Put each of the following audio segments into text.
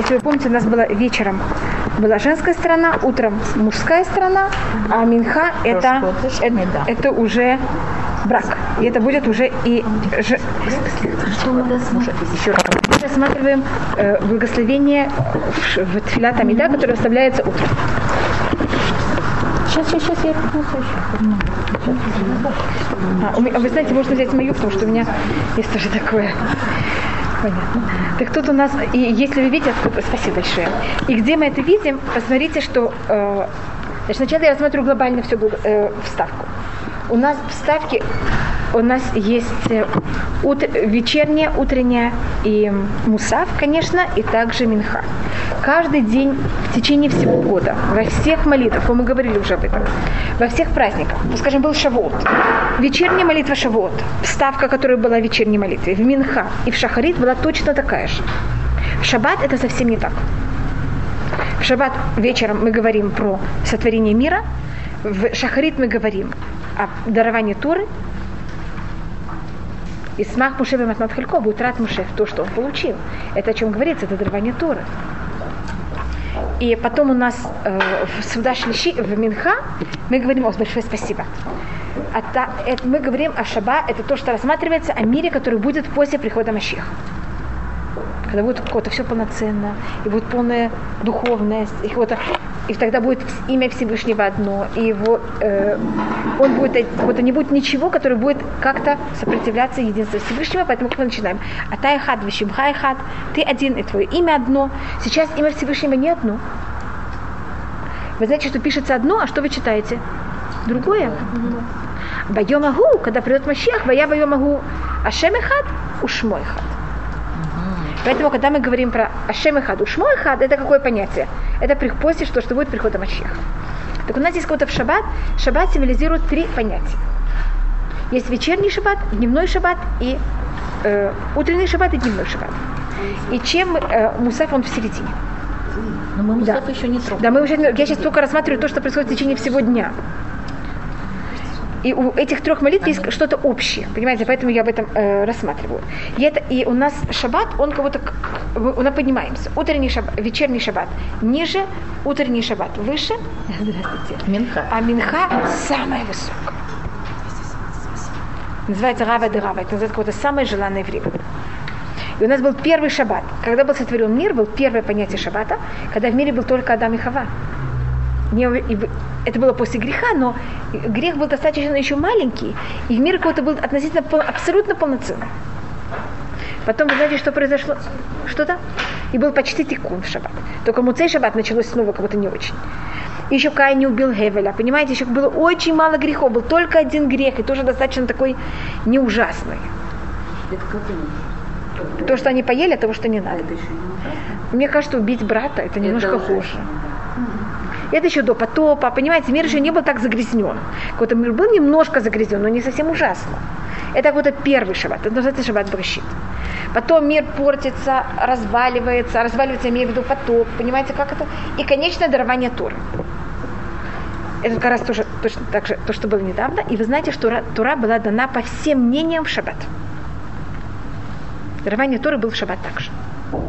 Если вы помните, у нас было вечером была женская сторона, утром мужская сторона, а Минха это, это, это уже брак. И это будет уже и... Ж... Еще раз. Мы рассматриваем э, благословение в, в Тфилат Амида, которое оставляется утром. Сейчас, сейчас, сейчас, я а, вы знаете, можно взять мою, потому что у меня есть тоже такое. Понятно. Так тут у нас, и если вы видите, спасибо большое. И где мы это видим, посмотрите, что э, значит, сначала я рассмотрю глобально всю э, вставку. У нас вставки у нас есть э, ут, вечерняя, утренняя и мусав, конечно, и также минха. Каждый день в течение всего года, во всех молитвах, мы говорили уже об этом, во всех праздниках, ну, скажем, был шавот, вечерняя молитва шавот, вставка, которая была в вечерней молитве, в минха и в шахарит была точно такая же. В шаббат это совсем не так. В шаббат вечером мы говорим про сотворение мира, в шахарит мы говорим о даровании Туры, и смах Муше Матмат Халько будет рад Муше то, что он получил. Это о чем говорится, это дарование Торы. И потом у нас э, в Суда Шлиши, в Минха, мы говорим, о, большое спасибо. А та, это, мы говорим о Шаба, это то, что рассматривается о мире, который будет после прихода Машеха когда будет какое-то все полноценно, и будет полная духовность, и, вот, и тогда будет имя Всевышнего одно, и его, э, он будет, вот не будет ничего, которое будет как-то сопротивляться единству Всевышнего, поэтому мы начинаем? А тай хад, вишимхай хад, ты один, и твое имя одно. Сейчас имя Всевышнего не одно. Вы знаете, что пишется одно, а что вы читаете? Другое. Байомагу, когда придет Машех, вая байомагу, ашем хад, ушмой хад. Поэтому, когда мы говорим про Ашем и Хад, Ушмо и Хад, это какое понятие? Это после, что, что будет приходом Машеха. Так у нас здесь какой-то в шаббат. Шаббат символизирует три понятия. Есть вечерний шаббат, дневной шаббат и э, утренний шаббат и дневной шаббат. И чем э, Мусаф он в середине. Но мы Мусаф да. еще не трогаем. Да, мы уже, я сейчас только рассматриваю то, что происходит в течение всего дня. И у этих трех молитв есть что-то общее, понимаете, поэтому я об этом э, рассматриваю. И, это, и у нас шаббат, он кого-то, мы поднимаемся. Утренний шаббат, вечерний шаббат ниже, утренний шаббат выше. Здравствуйте. Минха. А минха самая высокая. Называется Рава де Рава. Это называется какое-то самое желанное время. И у нас был первый шаббат. Когда был сотворен мир, был первое понятие шаббата, когда в мире был только Адам и Хава не, это было после греха, но грех был достаточно еще маленький, и мир какой-то был относительно абсолютно полноценный. Потом, вы знаете, что произошло? Что-то? И был почти тикун в шаббат. Только муцей шаббат началось снова как будто не очень. И еще Кай не убил Гевеля. Понимаете, еще было очень мало грехов. Был только один грех, и тоже достаточно такой не ужасный. То, что они поели, того, что не надо. Мне кажется, убить брата, это немножко это хуже. Это еще до потопа, понимаете, мир еще не был так загрязнен. Какой-то мир был немножко загрязнен, но не совсем ужасно. Это какой-то первый шаббат, это называется шаббат Бращит. Потом мир портится, разваливается, разваливается, имею в виду потоп, понимаете, как это? И конечное дарование Торы. Это как раз тоже, точно так же, то, что было недавно. И вы знаете, что Тура была дана по всем мнениям в шаббат. Дарование Торы был в шаббат также.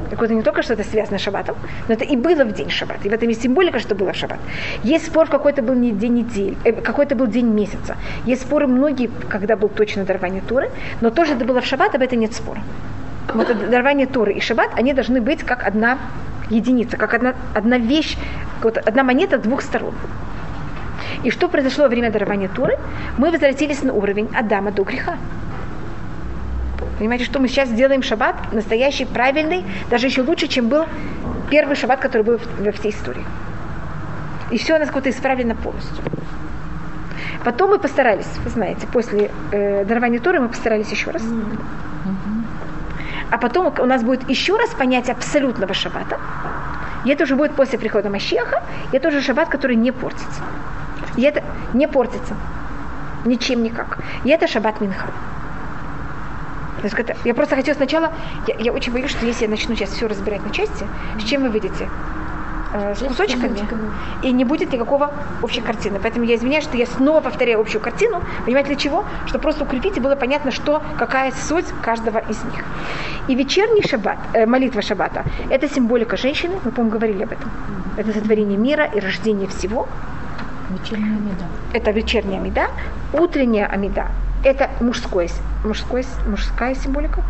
Так вот, не только что это связано с шаббатом, но это и было в день шаббат. И в этом есть символика, что было в шаббат. Есть спор, какой-то был не день недели, э, какой-то был день месяца. Есть споры многие, когда был точно дарование Туры, но тоже это было в шаббат, об этом нет спора. Вот это дарование Туры и шаббат, они должны быть как одна единица, как одна, одна вещь, вот одна монета двух сторон. И что произошло во время дарования Туры? Мы возвратились на уровень Адама до греха. Понимаете, что мы сейчас делаем шаббат, настоящий, правильный, даже еще лучше, чем был первый шаббат, который был во всей истории. И все у нас как-то исправлено полностью. Потом мы постарались, вы знаете, после э, дарования Торы мы постарались еще раз. А потом у нас будет еще раз понятие абсолютного шаббата. И это уже будет после прихода Машеха. И это уже шаббат, который не портится. И это не портится. Ничем никак. И это шаббат Минха. Я просто хотела сначала, я, я очень боюсь, что если я начну сейчас все разбирать на части, с чем вы выйдете? э, с кусочками, и не будет никакого общей картины. Поэтому я извиняюсь, что я снова повторяю общую картину. Понимаете, для чего? Чтобы просто укрепить и было понятно, что, какая суть каждого из них. И вечерний шаббат, э, молитва шаббата, это символика женщины, мы, по-моему, говорили об этом. Это сотворение мира и рождение всего. Вечерняя меда. Это вечерняя меда. Утренняя амида – это мужское, мужское, мужская символика.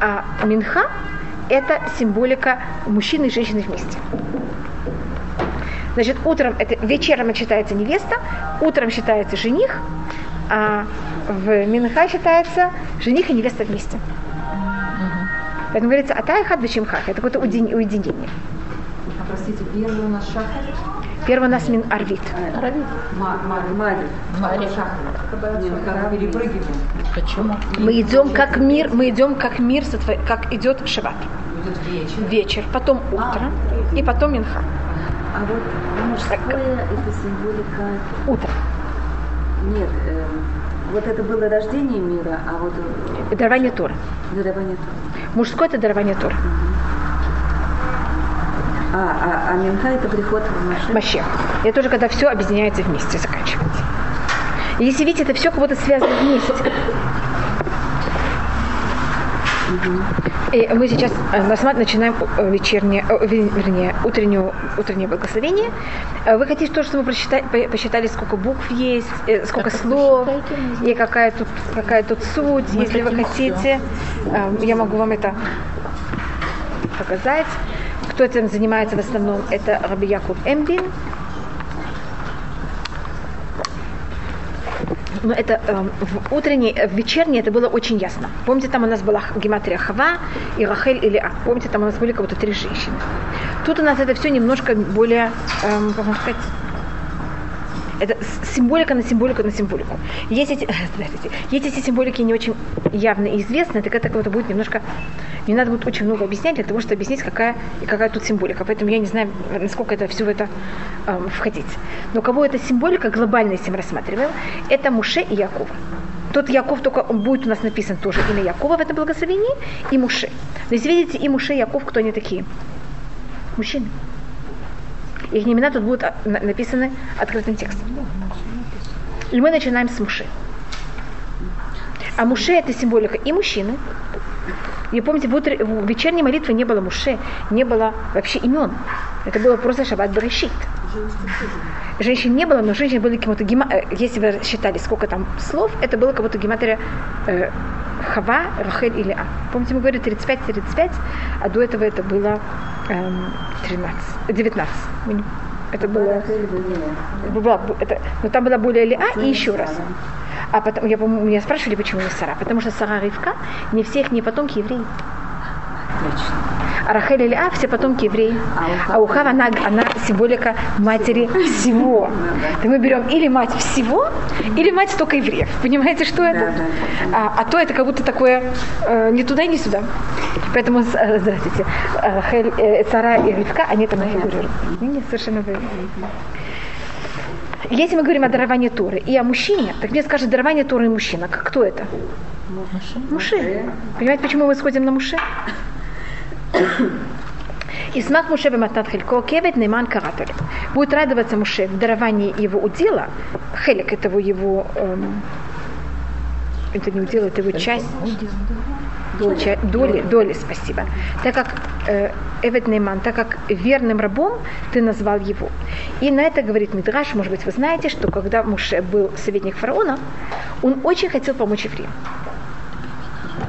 А минха – это символика мужчины и женщины вместе. Значит, утром, это, вечером считается невеста, утром считается жених, а в Минха считается жених и невеста вместе. Поэтому говорится, атайхат бешимхах, это какое-то уединение. А простите, первый у нас шахар? Первый у нас мин арвит. Перепрыгиваем. Почему? Мы идем как мир, мы идем как мир, как идет шаббат. Вечер. Вечер, потом утро и потом минха. А вот мужское это символика. Утро. Нет, эм, вот это было рождение мира, а вот э, Дарование Тора. дарование тоже. Мужское это дарование Тора. А, а, а Минха это приход в Машин. Мащех. Это тоже когда все объединяется вместе, заканчивается. И Если видите, это все как будто связано вместе. И мы сейчас э, начинаем э, вечернее, э, вер- вернее, утреннюю, утреннее благословение. Вы хотите то, что мы прочитали, по- посчитали, сколько букв есть, сколько Как вы слов, и какая тут, какая тут суть. Мы Если вы хотите, э, я могу вам это показать. Кто этим занимается в основном, это Раби Якуб Эмбин. Но это э, в утренней, э, в вечерней это было очень ясно. Помните, там у нас была гематрия Хава и Рахель или А. Помните, там у нас были как будто три женщины. Тут у нас это все немножко более, эм, как можно сказать, это символика на символику на символику. Есть эти, есть эти символики не очень явные и известные, так это как-то будет немножко, не надо будет очень много объяснять для того, чтобы объяснить, какая и какая тут символика. Поэтому я не знаю, насколько это все в это эм, входить. Но кого эта символика глобально, если мы рассматриваем, это Муше и Яков. Тот Яков только он будет у нас написан тоже имя Якова в этом благословении и Муше. Но если видите, и Муше, и Яков, кто они такие? Мужчины. Их имена тут будут а, на- написаны открытым текстом. И мы начинаем с Муше. А Муше это символика и мужчины. И помните, в, утре- в вечерней молитве не было Муше, не было вообще имен. Это было просто Шаббат Берешит. Женщин не было, но женщины были кому-то гема... э, Если вы считали, сколько там слов, это было как будто гематрия э, Хава, Рахель или А. Помните, мы говорили 35-35, а до этого это было эм, 13, 19. Мы не- Это было... была бу- это, но там была более Лиа и еще раз. А потом, я, меня спрашивали, почему не Сара. Потому что Сара Ривка не всех не потомки евреи. А Рахель и Лиа все потомки евреи. А Ухав, она, она символика матери всего. Так мы берем или мать всего, или мать только евреев. Понимаете, что это? А, а то это как будто такое э, ни туда, ни сюда. Поэтому, э, здравствуйте, э, Рахель, э, Сара и Ривка, они там не фигурируют. Нет, совершенно верно. Если мы говорим о даровании Торы и о мужчине, так мне скажет дарование Торы и мужчина. Кто это? Муше. Понимаете, почему мы сходим на Муше? И смак Муше бематнат хелько кевет нейман каратель. Будет радоваться Муше в даровании его удела, хелек этого его, эм, это не удел, это его часть, Ча- доли, доли, спасибо. Так как э, Эвет Нейман, так как верным рабом ты назвал его. И на это говорит Мидраш, может быть, вы знаете, что когда Муше был советник фараона, он очень хотел помочь евреям.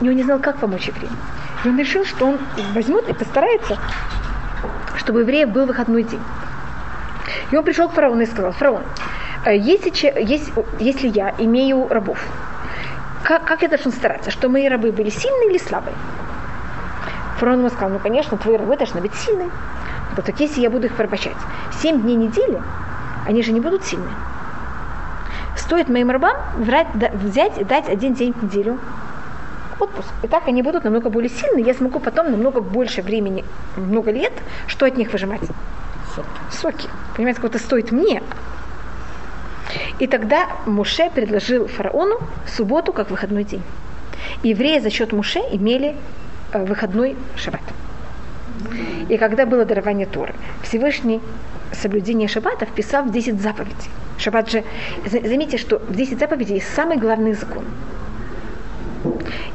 И он не знал, как помочь евреям. И он решил, что он возьмет и постарается, чтобы у евреев был выходной день. И он пришел к фараону и сказал, фараон, э, если, есть- если я имею рабов, как, как я должен стараться, что мои рабы были сильные или слабые? Фараон ему сказал, ну, конечно, твои рабы должны быть сильные. Но так если я буду их порабощать семь дней недели, они же не будут сильны. Стоит моим рабам врать- взять и дать один день в неделю отпуск. И так они будут намного более сильны. Я смогу потом намного больше времени, много лет, что от них выжимать? Соки. Понимаете, сколько это стоит мне. И тогда Муше предложил фараону субботу как выходной день. Евреи за счет Муше имели э, выходной шаббат. И когда было дарование Торы, Всевышний соблюдение шаббата вписал в 10 заповедей. Шаббат же, заметьте, что в 10 заповедей есть самый главный закон.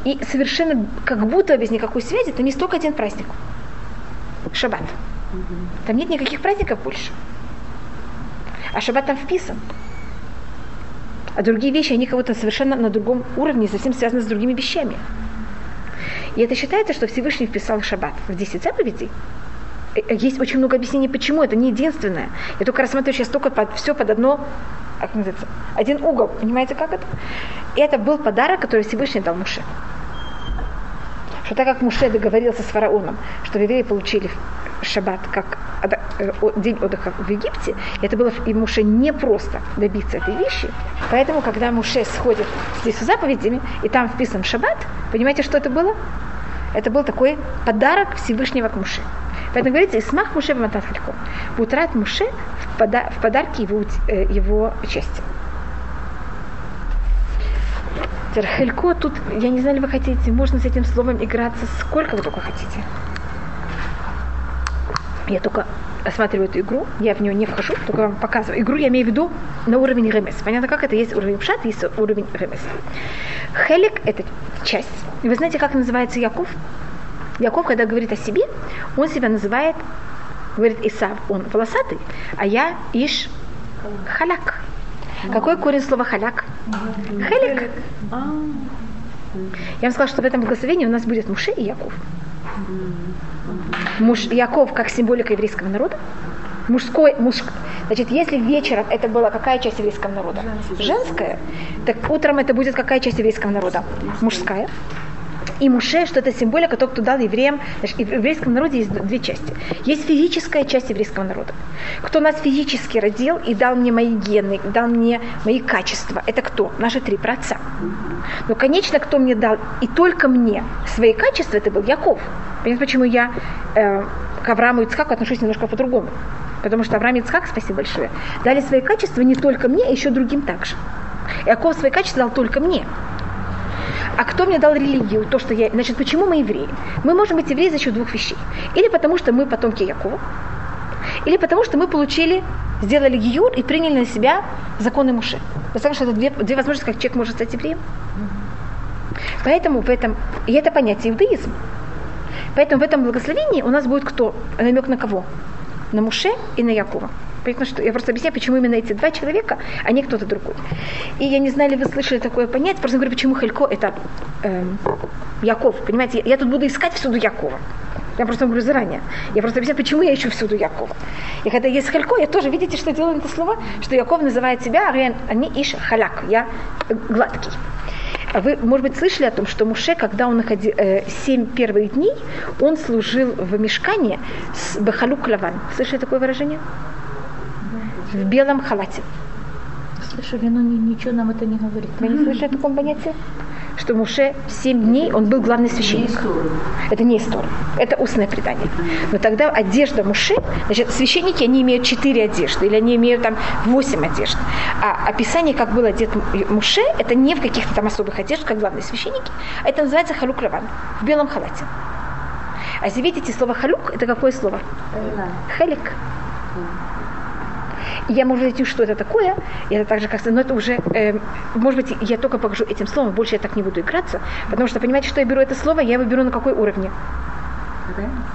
И совершенно как будто без никакой связи, то не столько один праздник. Шаббат. Там нет никаких праздников больше. А шаббат там вписан. А другие вещи, они кого-то совершенно на другом уровне, совсем связаны с другими вещами. И это считается, что Всевышний вписал шаббат в 10 заповедей. Э, есть очень много объяснений, почему это не единственное. Я только рассматриваю сейчас только под, все под одно, как называется, один угол. Понимаете, как это? И это был подарок, который Всевышний дал Муше. Что так как Муше договорился с фараоном, что евреи получили шаббат как э, день отдыха в Египте, это было и Муше не просто добиться этой вещи. Поэтому, когда Муше сходит здесь с заповедями, и там вписан шаббат, понимаете, что это было? Это был такой подарок Всевышнего к Муше. Поэтому говорится, Исмах Муше в Мататхалько. Утрат Муше в, пода- в подарке его, э, его части. Хелько тут, я не знаю, ли вы хотите, можно с этим словом играться сколько вы только хотите. Я только осматриваю эту игру, я в нее не вхожу, только вам показываю. Игру я имею в виду на уровень ремес. Понятно, как это? Есть уровень пшат, есть уровень ремес. Хелик – это часть. Вы знаете, как называется Яков? Яков, когда говорит о себе, он себя называет, говорит Исав, он волосатый, а я Иш халяк. Какой корень слова халяк? Хелик. Я вам сказала, что в этом благословении у нас будет Муше и Яков муж Яков как символика еврейского народа, мужской, муж, значит, если вечером это была какая часть еврейского народа? Женская. Так утром это будет какая часть еврейского народа? Мужская. И Муше, что это символика, тот, кто дал евреям, значит, в еврейском народе есть две части. Есть физическая часть еврейского народа. Кто нас физически родил и дал мне мои гены, дал мне мои качества, это кто? Наши три праотца. Но, конечно, кто мне дал и только мне свои качества, это был Яков. Понимаете, почему я э, к Аврааму и Ицхаку отношусь немножко по-другому? Потому что Авраам и Ицхак, спасибо большое, дали свои качества не только мне, а еще другим также. Яков свои качества дал только мне. А кто мне дал религию? То, что я... Значит, почему мы евреи? Мы можем быть евреи за счет двух вещей. Или потому, что мы потомки Якова, или потому, что мы получили, сделали гиюр и приняли на себя законы. Вы знаете, что это две, две возможности, как человек может стать евреем. Поэтому в этом, и это понятие иудаизм. Поэтому в этом благословении у нас будет кто? Намек на кого? На Муше и на Якова. Понятно, что я просто объясняю, почему именно эти два человека, а не кто-то другой. И я не знаю, ли вы слышали такое понятие, просто говорю, почему Халько это эм, Яков. Понимаете, я, я тут буду искать всюду Якова. Я просто говорю заранее. Я просто объясняю, почему я ищу всюду Якова. И когда есть Халько, я тоже, видите, что делаю это слово? Что Яков называет себя, они иш халяк, я гладкий. А вы, может быть, слышали о том, что Муше, когда он находил э, семь первых дней, он служил в мешкане с Бахалук Лаван. Слышали такое выражение? В белом халате. Слышали, но ничего нам это не говорит. Вы не слышали о таком понятии? что Муше в 7 дней он был главный священник. Это не история, это устное предание. Но тогда одежда Муше, значит, священники, они имеют 4 одежды, или они имеют там 8 одежд. А описание, как был одет Муше, это не в каких-то там особых одеждах, как главные священники, а это называется халук раван, в белом халате. А если видите слово халюк, это какое слово? Халик я, может быть, что это такое, и это так же, как но это уже, э, может быть, я только покажу этим словом, больше я так не буду играться, потому что, понимаете, что я беру это слово, я его беру на какой уровне?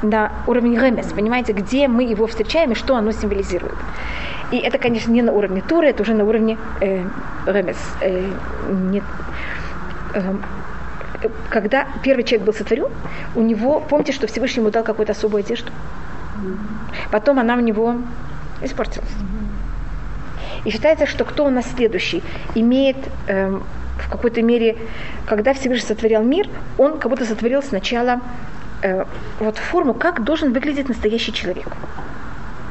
На уровне ремес, понимаете, где мы его встречаем и что оно символизирует. И это, конечно, не на уровне Туры, это уже на уровне э, ремес. Э, нет, э, когда первый человек был сотворен, у него, помните, что Всевышний ему дал какую-то особую одежду? Потом она у него испортилась. И считается, что кто у нас следующий имеет эм, в какой-то мере, когда Всевышний сотворил мир, он как будто сотворил сначала э, вот форму, как должен выглядеть настоящий человек.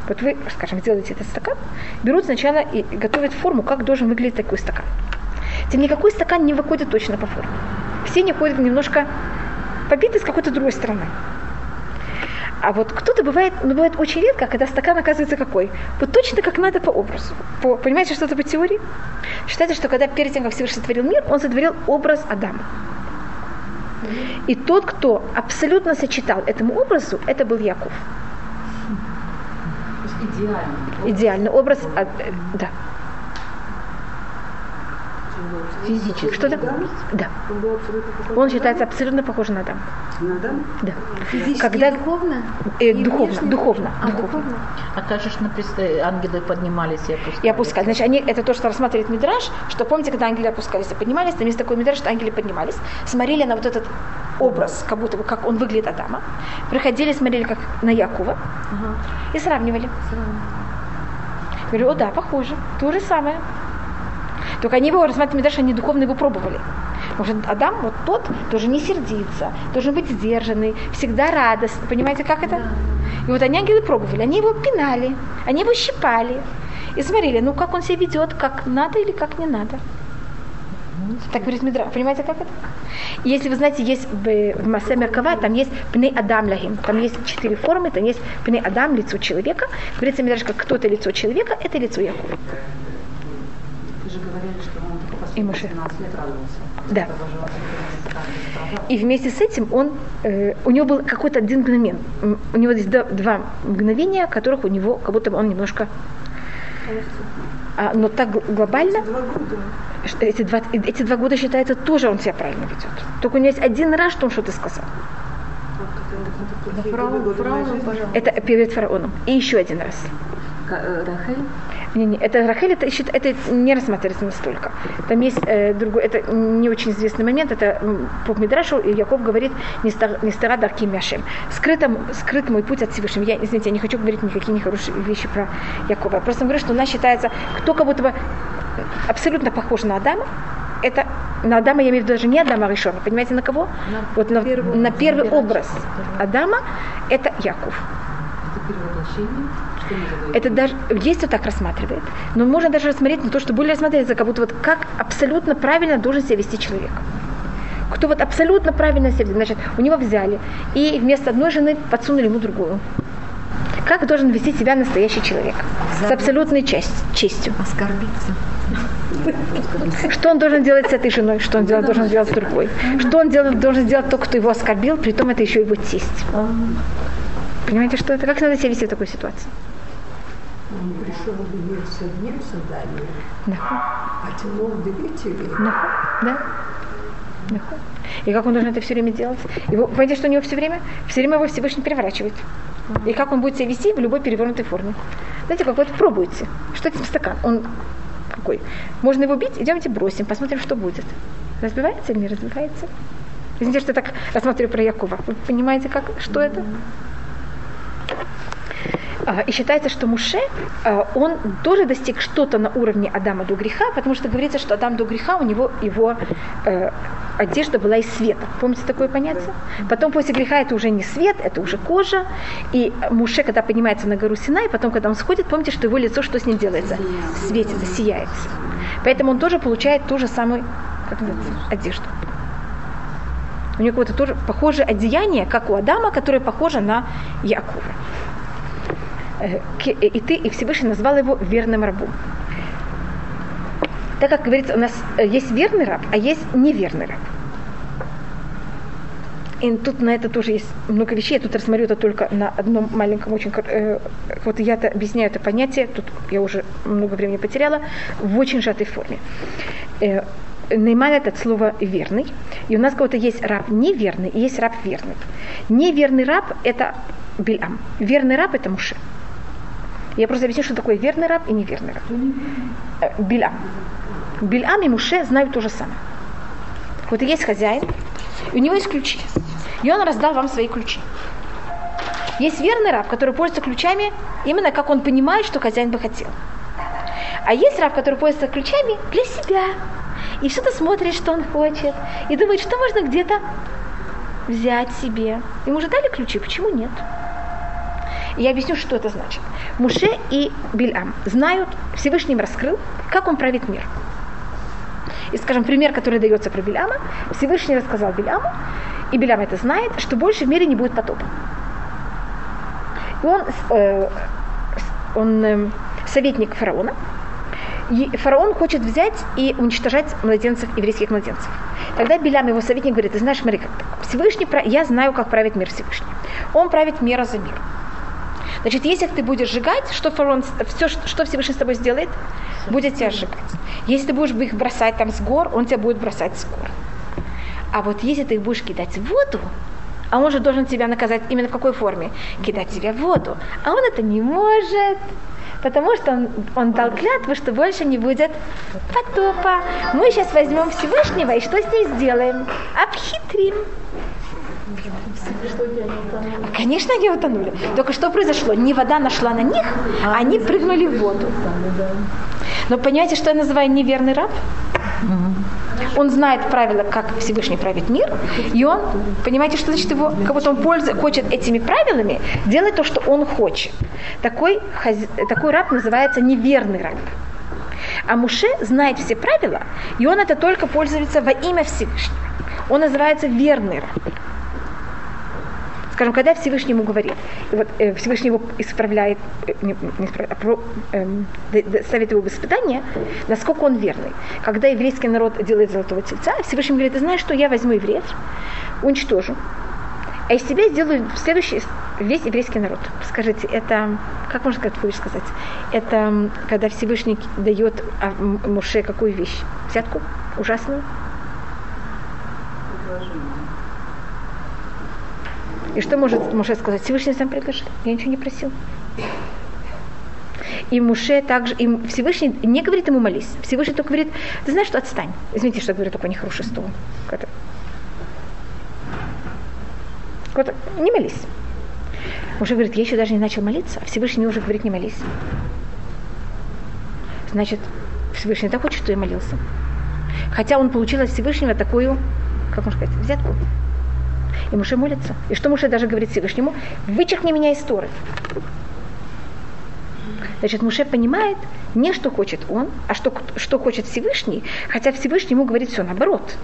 Вот вы, скажем, делаете этот стакан, берут сначала и готовят форму, как должен выглядеть такой стакан. Тем никакой стакан не выходит точно по форме. Все не ходят немножко побиты с какой-то другой стороны. А вот кто-то бывает, ну бывает очень редко, когда стакан оказывается какой. Вот точно как надо по образу. По, понимаете, что это по теории? Считается, что когда перед тем, как Всевышний сотворил мир, он сотворил образ Адама. И тот, кто абсолютно сочетал этому образу, это был Яков. есть идеально. Идеальный образ, а, э, да. Физически. Что да? Да. Он считается абсолютно похожим на Адам. Надо? Да. Физически Когда- духовно? Э, И духовно, духовно, А, духовно. духовно. А как же ж написано, ангелы поднимались и опускались? И опускать. Значит, они, это то, что рассматривает Мидраш, что помните, когда ангелы опускались и поднимались, там есть такой Мидраш, что ангелы поднимались, смотрели на вот этот образ, как будто бы, как он выглядит Адама, приходили, смотрели как на Якова и сравнивали. Говорю, о да, похоже, то же самое. Только они его рассматривают Мидраш, они духовно его пробовали. Может, Адам, вот тот, должен не сердиться, должен быть сдержанный, всегда радостный. Понимаете, как это? И вот они ангелы пробовали, они его пинали, они его щипали. И смотрели, ну как он себя ведет, как надо или как не надо. Так говорит Мидра. Понимаете, как это? Если вы знаете, есть в, Масе Меркава, там есть пней Адам Лагим. Там есть четыре формы, там есть пней Адам, лицо человека. Говорится Мидраш, как кто-то лицо человека, это лицо Якова. Вы же говорили, что он только И последние Моше. 17 лет радовался. Да. И вместе с этим он, э, у него был какой-то один мгновент. М, У него д- два мгновения, которых у него, как будто бы он немножко... А, но так гл- глобально, что эти два, эти два года считается тоже он себя правильно ведет. Только у него есть один раз, что он что-то сказал. Это перед фараоном. И еще один раз. Э, Рахель? Не, не, это Рахель, это, счит- это не рассматривается настолько. Там есть э, другой, это не очень известный момент, это по Мидрашу и Яков говорит не стар- не стара дарки мяшем. Скрыт, скрыт мой путь от Всевышнего. Я, извините, я не хочу говорить никакие нехорошие вещи про Якова. Я просто говорю, что у нас считается, кто как будто бы абсолютно похож на Адама, это на Адама я имею в виду даже не Адама Ришона, понимаете, на кого? вот на, на первый образ Адама это Яков. Это Это даже есть кто так рассматривает, но можно даже рассмотреть на то, что более рассматривается, как будто вот как абсолютно правильно должен себя вести человек. Кто вот абсолютно правильно себя ведет, значит, у него взяли и вместо одной жены подсунули ему другую. Как должен вести себя настоящий человек? С абсолютной честь, честью. Оскорбиться. Что он должен делать с этой женой, что он делать, должен делать с другой. Что он делать, должен сделать тот, кто его оскорбил, при том это еще его тесть. Понимаете, что это? Как надо себя вести в такой ситуации? Он пришел в мир с одним заданием, а тянул. Нахуй. Да? И как он должен это все время делать? Его, понимаете, что у него все время? Все время его Всевышний переворачивает. И как он будет себя вести в любой перевернутой форме. Знаете, как вот пробуйте. Что это стакан? Он какой? Можно его бить? Идемте бросим, посмотрим, что будет. Разбивается или не разбивается? Извините, что я так рассматриваю про Якова. Вы понимаете, как, что это? А, И считается, что Муше, а, он тоже достиг что-то на уровне Адама до греха, потому что говорится, что Адам до греха, у него его э, одежда была из света. Помните такое понятие? Потом после греха это уже не свет, это уже кожа. И Муше, когда поднимается на гору Синай, потом, когда он сходит, помните, что его лицо, что с ним делается? Светится, сияется. Поэтому он тоже получает ту же самую как называется, одежду. У него какое-то тоже похожее одеяние, как у Адама, которое похоже на Якова. И ты, и Всевышний назвал его верным рабом. Так как говорится, у нас есть верный раб, а есть неверный раб. И тут на это тоже есть много вещей. Я тут рассмотрю это только на одном маленьком очень... э, вот я-то объясняю это понятие, тут я уже много времени потеряла, в очень сжатой форме. Э, Нейман это от слова верный. И у нас кого-то есть раб неверный и есть раб верный. Неверный раб это Бильам. Верный раб это Муше. Я просто объясню, что такое верный раб и неверный раб. Э, Бильам. Бильам и Муше знают то же самое. Вот есть хозяин, и у него есть ключи. И он раздал вам свои ключи. Есть верный раб, который пользуется ключами именно как он понимает, что хозяин бы хотел. А есть раб, который пользуется ключами для себя. И что-то смотрит, что он хочет. И думает, что можно где-то взять себе. Ему уже дали ключи, почему нет? Я объясню, что это значит. Муше и Бильам знают, Всевышний им раскрыл, как он правит мир. И, скажем, пример, который дается про Биляма, Всевышний рассказал Биляму, и Билям это знает, что больше в мире не будет потопа. И он, э, он э, советник фараона, и фараон хочет взять и уничтожать младенцев, еврейских младенцев. Тогда Билям, его советник, говорит, ты знаешь, смотри. Всевышний, я знаю, как правит мир Всевышний. Он правит мера за мир. Значит, если ты будешь сжигать, что фараон, все, что Всевышний с тобой сделает, будет тебя сжигать. Если ты будешь их бросать там с гор, он тебя будет бросать с гор. А вот если ты их будешь кидать в воду, а он же должен тебя наказать именно в какой форме? Кидать тебя в воду. А он это не может, потому что он, он дал клятву, что больше не будет потопа. Мы сейчас возьмем Всевышнего и что с ней сделаем? Обхитрим. Конечно, они утонули. Только что произошло? Не вода нашла на них, а они прыгнули в воду. Но понимаете, что я называю неверный раб? Он знает правила, как Всевышний правит мир, и он, понимаете, что значит его, как будто он пользуется, хочет этими правилами делать то, что он хочет. Такой, такой раб называется неверный раб. А Муше знает все правила, и он это только пользуется во имя Всевышнего. Он называется верный раб скажем, когда Всевышний ему говорит, и вот э, Всевышний его исправляет, э, не, не исправляет а про, э, ставит его в испытание, насколько он верный. Когда еврейский народ делает золотого тельца, Всевышний говорит, ты знаешь, что я возьму евреев, уничтожу, а из себя сделаю следующий весь еврейский народ. Скажите, это, как можно сказать, будешь сказать, это когда Всевышний дает а, Муше какую вещь? Взятку? Ужасную? И что может Муше сказать? Всевышний сам предложил. Я ничего не просил. И Муше также, и Всевышний не говорит ему молись. Всевышний только говорит, ты знаешь, что отстань. Извините, что я говорю такой нехороший стол. Вот, не молись. Муше говорит, я еще даже не начал молиться, а Всевышний уже говорит, не молись. Значит, Всевышний так хочет, что я молился. Хотя он получил от Всевышнего такую, как можно сказать, взятку. И Муше молится. И что Муше даже говорит Всевышнему? Вычеркни меня из Торы. Значит, Муше понимает не что хочет он, а что, что хочет Всевышний, хотя Всевышний ему говорит все наоборот.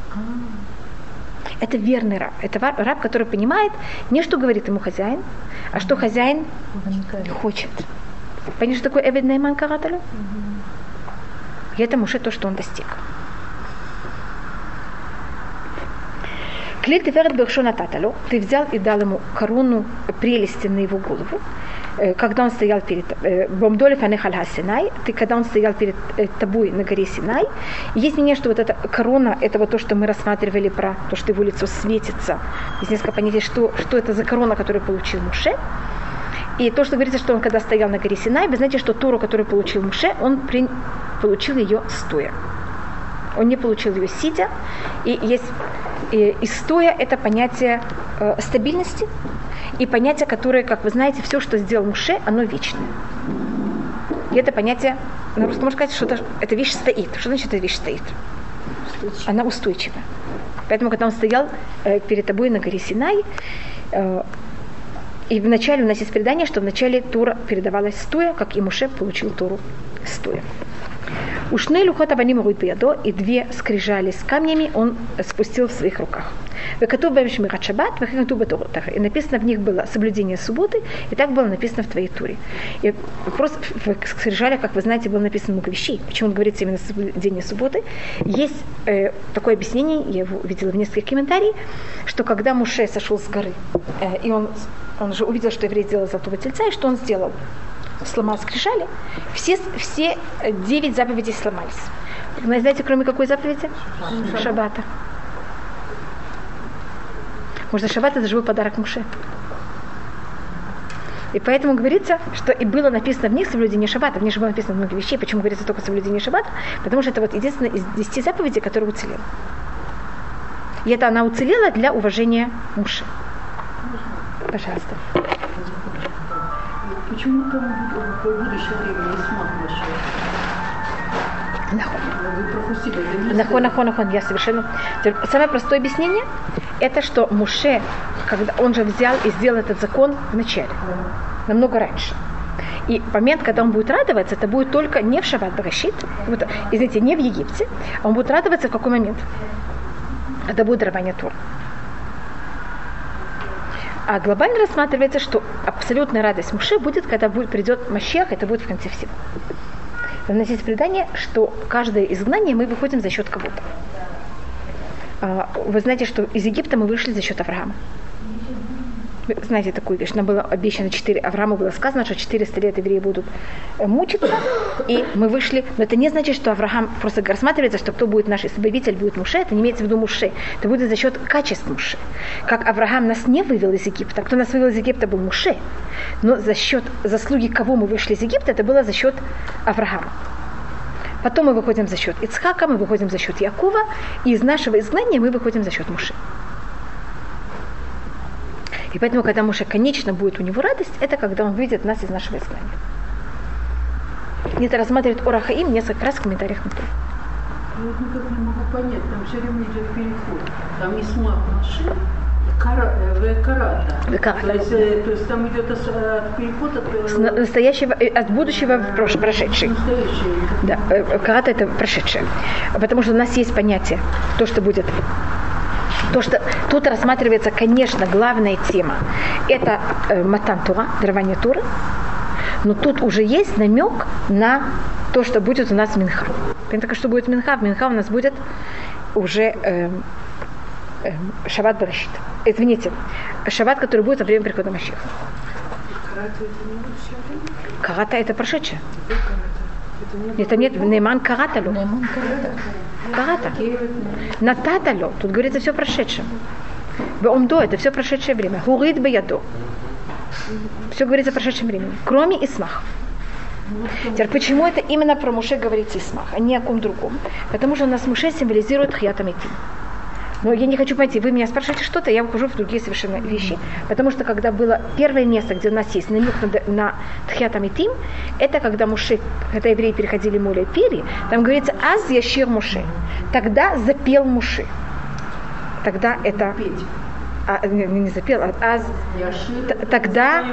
Это верный раб. Это раб, который понимает не что говорит ему хозяин, а что хозяин хочет. Понимаешь, что такое Эвид Нейман Караталю? И это Муше то, что он достиг. Клей Тиферет Бершона Таталю, ты взял и дал ему корону прелести на его голову, э, когда он стоял перед э, Бомдолев Анехальха Синай, ты, когда он стоял перед э, тобой на горе Синай, есть мнение, что вот эта корона, это вот то, что мы рассматривали про то, что его лицо светится. Есть несколько понятий, что, что это за корона, которую получил Муше. И то, что говорится, что он когда стоял на горе Синай, вы знаете, что Тору, которую получил Муше, он при, получил ее стоя. Он не получил ее сидя. И есть и, и стоя это понятие э, стабильности и понятие, которое, как вы знаете, все, что сделал Муше, оно вечное. И это понятие, на русском можно сказать, что это, эта вещь стоит. Что значит эта вещь стоит? Устойчивая. Она устойчива. Поэтому, когда он стоял э, перед тобой на горе Синай, э, и вначале у нас есть предание, что вначале Тура передавалась стоя, как и Муше получил Туру стоя. Ушны лухот аваним бедо, и две скрижали с камнями он спустил в своих руках. Векату бэмшмират шаббат, векату батуротах. И написано в них было соблюдение субботы, и так было написано в твоей туре. И просто в скрижалях, как вы знаете, было написано много вещей. Почему говорится именно соблюдение субботы? Есть э, такое объяснение, я его видела в нескольких комментариях, что когда Муше сошел с горы, э, и он, он же увидел, что еврей сделал золотого тельца, и что он сделал? Сломал скрижали, все, все девять заповедей сломались. Вы знаете, кроме какой заповеди? Шабата. Может, шаббат это живой подарок Муше. И поэтому говорится, что и было написано в них соблюдение шаббата. В них же было написано много вещей. Почему говорится только соблюдение шаббата? Потому что это вот единственное из десяти заповедей, которые уцелела. И это она уцелела для уважения мужа. Пожалуйста. Почему там в будущее время не смог Нахон, нахон, нахон, я совершенно... Самое простое объяснение, это что Муше, когда он же взял и сделал этот закон в начале, намного раньше. И момент, когда он будет радоваться, это будет только не в Шаббат Барашит, вот, извините, не в Египте, а он будет радоваться в какой момент? Это будет дарование Тур. А глобально рассматривается, что абсолютная радость Муше будет, когда будет, придет Мащех, это будет в конце всего. У предание, что каждое изгнание мы выходим за счет кого-то. А, вы знаете, что из Египта мы вышли за счет Авраама. Знаете такую вещь, нам было обещано 4, Аврааму было сказано, что 400 лет евреи будут э, мучиться, и мы вышли, но это не значит, что Авраам просто рассматривается, что кто будет наш избавитель, будет Муше, это не имеется в виду Муше, это будет за счет качеств Муше. Как Авраам нас не вывел из Египта, кто нас вывел из Египта был Муше, но за счет заслуги кого мы вышли из Египта, это было за счет Авраама. Потом мы выходим за счет Ицхака, мы выходим за счет Якова, и из нашего изгнания мы выходим за счет Муши. И поэтому, когда Муше конечно будет у него радость, это когда он видит нас из нашего изгнания. Это рассматривает Орахаим несколько раз в комментариях на то. Я вот никак не могу понять, там все время идет переход. Там Исмак машин э, карата. Векарата. То есть, э, то есть там идет от переход от, э, С на- настоящего, э, от будущего в прош- прошедший. настоящее. Да, э, карата это прошедшее. Потому что у нас есть понятие, то, что будет. То, что тут рассматривается, конечно, главная тема. Это э, матан Тура, дарование Туры. Но тут уже есть намек на то, что будет у нас Минха. Понятно, что будет Минха? В Минха у нас будет уже э, э, Шаббат Барашит. Извините, Шаббат, который будет во время прихода Машиха. Карата это прошедшее. Это нет, Нейман Караталю. Нейман Карата. Нататалю. Тут говорится все прошедшее. Беомдо это все прошедшее время. Хурит беядо. Все говорится о прошедшем времени. Кроме Исмах. Теперь, почему это именно про Муше говорится Исмах, а не о ком другом? Потому что у нас Муше символизирует Хьятамитим. Но я не хочу пойти. Вы меня спрашиваете что-то, я ухожу в другие совершенно вещи. Потому что когда было первое место, где у нас есть намек на, на Тхьятамитим, это когда Муше, когда евреи переходили Моля Пири, там говорится «Аз яшир Муше». Тогда запел Муше. Тогда это... А, не, не запел, а «Аз тогда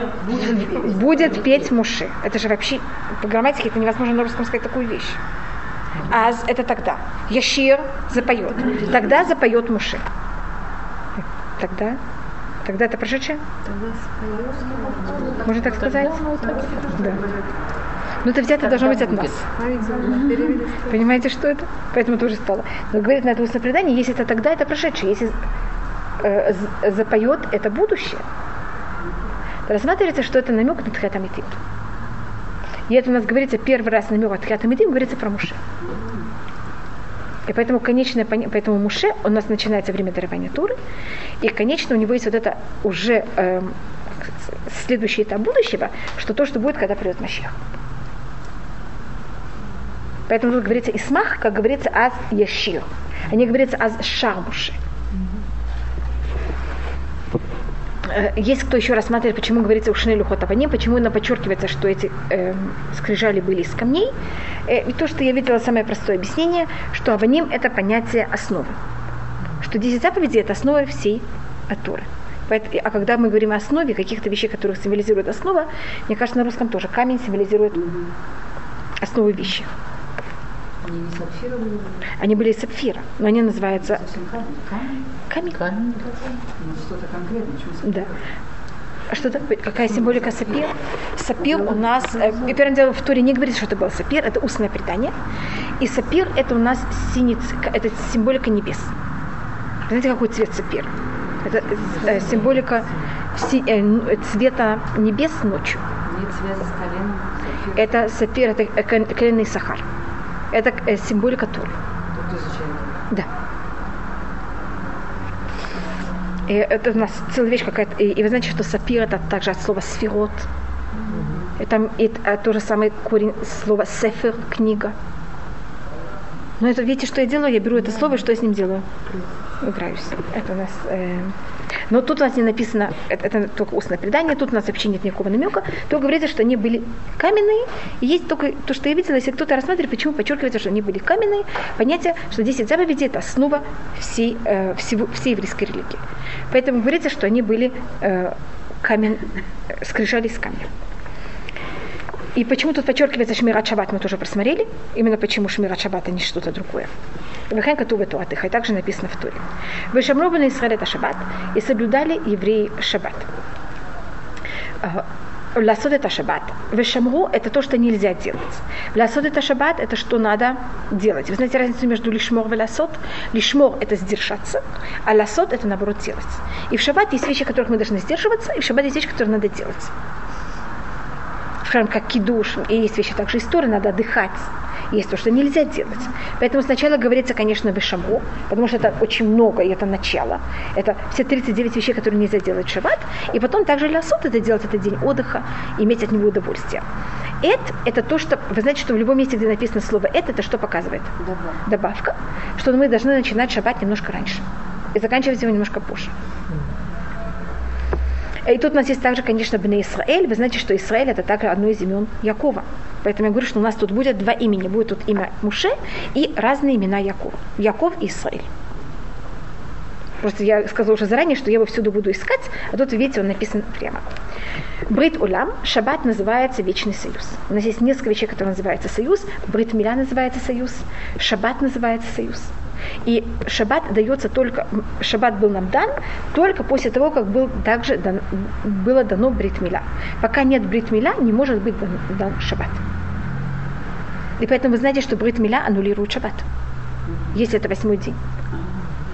будет петь Муше. Это же вообще по грамматике это невозможно на русском сказать такую вещь. Аз это тогда. Яшир запоет. Тогда запоет Муше. Тогда? Тогда это прошедшее? Можно так сказать? Да. Ну это взято должно быть от нас. Понимаете, что это? Поэтому тоже стало. Но говорит на это устное предание, если это тогда, это прошедшее. Если э, запоет, это будущее. Рассматривается, что это намек на Тхатамитим. И это у нас говорится первый раз на Тхатамитим, говорится про Муше. И поэтому, конечное, поня- поэтому Муше, у нас начинается время дарования Туры, и, конечно, у него есть вот это уже эм, с- следующий этап будущего, что то, что будет, когда придет Машех. Поэтому тут говорится Исмах, как говорится Аз Яшир. А не говорится Аз Шармуши. Э, Есть кто еще рассматривает, почему говорится ушны люхот аваним, почему именно подчеркивается, что эти эм, скрижали были из камней. Э, и то, что я видела, самое простое объяснение, что аваним это понятие основы. Что 10 заповедей это основа всей Торы. Поэт- А когда мы говорим о основе, каких-то вещей, которых символизирует основа, мне кажется, на русском тоже камень символизирует основу вещи. Они не были, Они были из сапфира, но они называются камень. Камень? камень. Камень. Ну, что-то конкретное. Почему Да. А Что это? Какая символика сапир? Сапир у нас, э, первым делом в Туре не говорится, что это был сапир, это устное предание. И сапир это у нас синий, ц- это символика небес. Знаете, какой цвет сапир? Это э, символика си- э, цвета небес ночью. С коленом. Это сапир, это э, коленный сахар. Это э, символика Торы. Да. И это у нас целая вещь какая-то. И, и вы знаете, что сапир это также от слова сферот. И там и, а, то же самое корень слова сефер, книга. Но это, видите, что я делаю? Я беру это слово, и что я с ним делаю? Играюсь. Это у нас... э, Но тут у нас не написано, это, это только устное предание, тут у нас вообще нет никакого намека, то говорится, что они были каменные, и есть только то, что я видела, если кто-то рассматривает, почему подчеркивается, что они были каменные, понятие, что 10 заповедей – это основа всей, э, всего, всей еврейской религии. Поэтому говорится, что они были э, камен, скрижали из. И почему тут подчеркивается Шмират Шаббат, мы тоже просмотрели. Именно почему Шмират Шаббат, а не что-то другое. Вехен Катува Туатыха, и также написано в Туре. Вышамрубаны Исраэль это Шаббат, и соблюдали евреи Шаббат. Ласод это шаббат. Вешамру это то, что нельзя делать. Ласод это шаббат, это что надо делать. Вы знаете разницу между лишмор и ласод? Лишмор это сдержаться, а ласод это наоборот делать. И в шаббат есть вещи, которых мы должны сдерживаться, и в шаббат есть вещи, которые надо делать. Скажем, как кидуш, и есть вещи также истории, надо отдыхать есть то, что нельзя делать. Поэтому сначала говорится, конечно, вишаму, потому что это очень много, и это начало. Это все 39 вещей, которые нельзя делать в шаббат. И потом также для суд это делать, это день отдыха, иметь от него удовольствие. Эт – это то, что, вы знаете, что в любом месте, где написано слово «эт», это что показывает? Добавка. Добавка. Что мы должны начинать шаббат немножко раньше. И заканчивать его немножко позже. И тут у нас есть также, конечно, Бне Исраэль. Вы знаете, что Израиль это также одно из имен Якова. Поэтому я говорю, что у нас тут будет два имени. Будет тут имя Муше и разные имена Якова. Яков и Израиль. Просто я сказала уже заранее, что я его всюду буду искать, а тут, видите, он написан прямо. Брит Улам, Шаббат называется Вечный Союз. У нас есть несколько вещей, которые называются Союз. Брит Миля называется Союз. Шаббат называется Союз. И шаббат дается только, шаббат был нам дан только после того, как был также дан, было дано бритмиля. Пока нет бритмиля, не может быть дан, дан шаббат. И поэтому вы знаете, что бритмиля аннулирует шаббат. Если это восьмой день.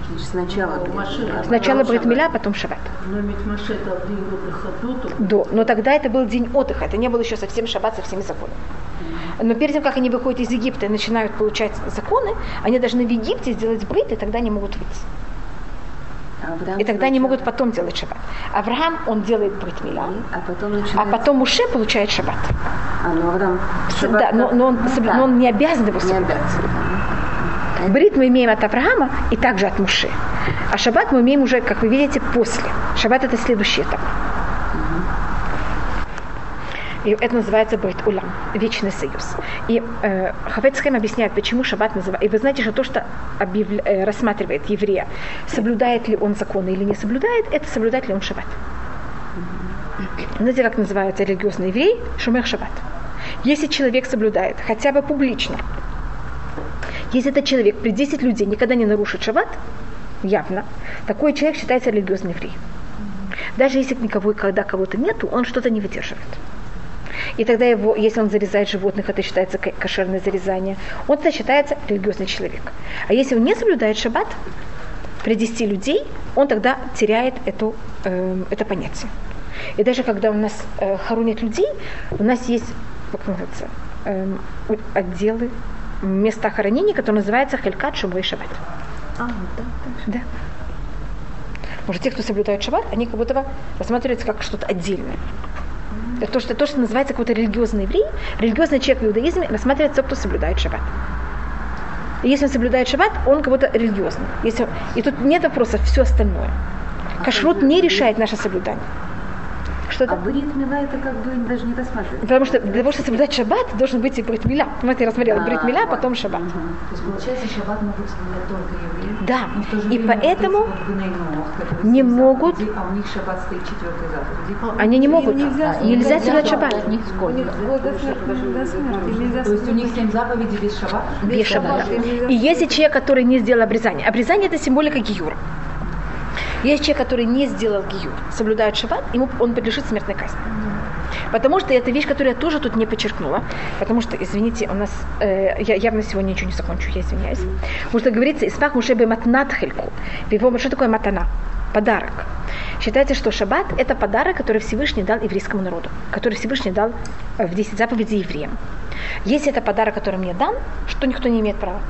Значит, сначала. Ну, машина. Сначала бритмиля, а потом шаббат. Но ведь Маше дал день отдыха до. До. Но тогда это был день отдыха. Это не был еще совсем шаббат со всеми законами. Но перед тем, как они выходят из Египта и начинают получать законы, они должны в Египте сделать брит, и тогда они могут выйти. Авраам И тогда они могут потом делать шаббат. Авраам, он делает брит миля, А потом а начинается. потом Муше получает шаббат. А, ну Авраам. Да, но, но он, Ну, да. но он не обязан его Не соблюдать. обязан. Брит мы имеем от Авраама и также от Муше. А шаббат мы имеем уже, как вы видите, после. Шаббат это следующий этап. И это называется Брит Улам, вечный союз. И э, Хафецхем объясняет, почему шаббат называется. И вы знаете, что то, что объявля- э, рассматривает еврея, соблюдает ли он законы или не соблюдает, это соблюдает ли он шаббат. Знаете, как называется религиозный еврей? Шумер шаббат. Если человек соблюдает, хотя бы публично, если этот человек при 10 людей никогда не нарушит шаббат, явно, такой человек считается религиозным евреем. Даже если никого, когда кого-то нету, он что-то не выдерживает. И тогда его, если он зарезает животных, это считается кошерное зарезание, он тогда считается религиозный человек. А если он не соблюдает шаббат, при 10 людей, он тогда теряет эту, эм, это понятие. И даже когда у нас э, хоронят людей, у нас есть, как называется, у- отделы, места хоронения, которые называются Хелькат Шумрей Шаббат. А, да, да. Да. Может, те, кто соблюдает шаббат, они как будто бы рассматриваются как что-то отдельное. Это то, что, то, что называется какой-то религиозный еврей, религиозный человек в иудаизме рассматривается тот, кто соблюдает шаббат. И если он соблюдает шаббат, он как будто религиозный. Если, и тут нет вопросов, все остальное. Кашрут не решает наше соблюдание. Что А брит мила это как бы даже не рассматривается. Потому что для того, чтобы соблюдать шаббат, должен быть и бритмиля. Понимаете, я рассмотрела А, бритмиля, вот. потом шаббат. То есть получается, шаббат могут соблюдать только евреи. Да. И поэтому не могут- А у них шаббат стоит четвертой заповеди. они не могут. нельзя А, Нельзя и соблюдать нельзя шаббат. них У сколько? них нельзя То есть у них семь заповедей без шаббата? без шаббата. нельзя И если человек, который не сделал обрезание, обрезание это символика гиюра. Есть человек, который не сделал гиюр, соблюдает шаббат, ему он подлежит смертной казни. Потому что это вещь, которую я тоже тут не подчеркнула. Потому что, извините, у нас, э, я явно сегодня ничего не закончу, я извиняюсь. Потому что говорится, Исфах Мушебе матнат хельку. Что такое матана? Подарок. Считается, что шаббат – это подарок, который Всевышний дал еврейскому народу, который Всевышний дал э, в 10 заповедей евреям. Если это подарок, который мне дан, что никто не имеет права?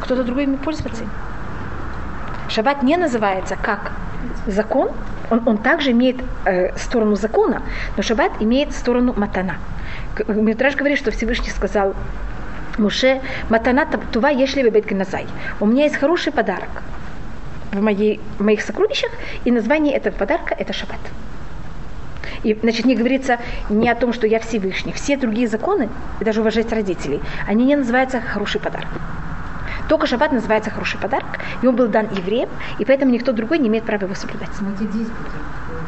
Кто-то другой имеет пользоваться им. Шаббат не называется как закон, он, он также имеет э, сторону закона, но шаббат имеет сторону матана. К- Мидраш говорит, что Всевышний сказал Муше, матана тува ешли бебет геназай. У меня есть хороший подарок в, моей, в моих сокровищах, и название этого подарка – это шаббат. И, значит, не говорится не о том, что я Всевышний. Все другие законы, и даже уважать родителей, они не называются хороший подарок. Только шаббат называется хороший подарок, и он был дан евреям, и поэтому никто другой не имеет права его соблюдать. Но эти диспуты,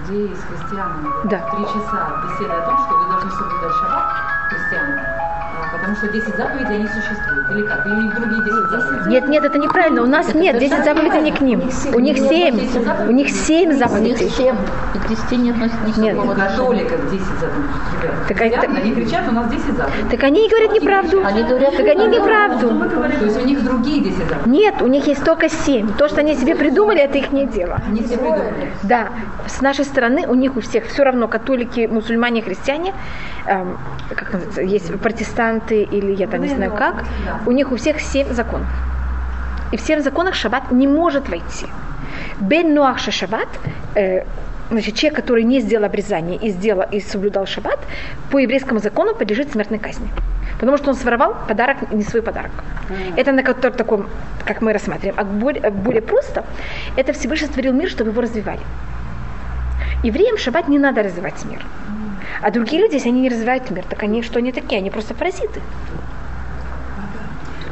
где с христианами Да. три часа беседы о том, что вы должны соблюдать шаббат христиане, а потому что 10 заповедей они существуют. Или как? Или другие 10 заповедей? Нет, нет, это неправильно. У нас нет 10 заповедей не к ним. У них 7. У них 7 У них заповедей. семь, и к десяти не относится Нет. У католиков 10 заповедей. Ребята, Так сидят, это- они кричат, у нас 10 заповедей. Так они и говорят неправду. Они говорят Так они неправду. То есть у них другие 10 заповедей. Нет, у них есть только 7. То, что они себе придумали, это их не дело. Они все придумали. Да, с нашей стороны у них у всех все равно католики, мусульмане, христиане, эм, как называется, есть протестанты или я там не знаю как, у них у всех семь законов. И в семь законах шаббат не может войти. Бен Нуах шаббат, э, значит, человек, который не сделал обрезание и, сделал, и соблюдал шаббат, по еврейскому закону подлежит смертной казни. Потому что он своровал подарок, не свой подарок. Это на котором таком, как мы рассматриваем. А более, более просто, это Всевышний створил мир, чтобы его развивали. Евреям в шаббат не надо развивать мир. А другие люди, если они не развивают мир, так они что они такие? Они просто паразиты.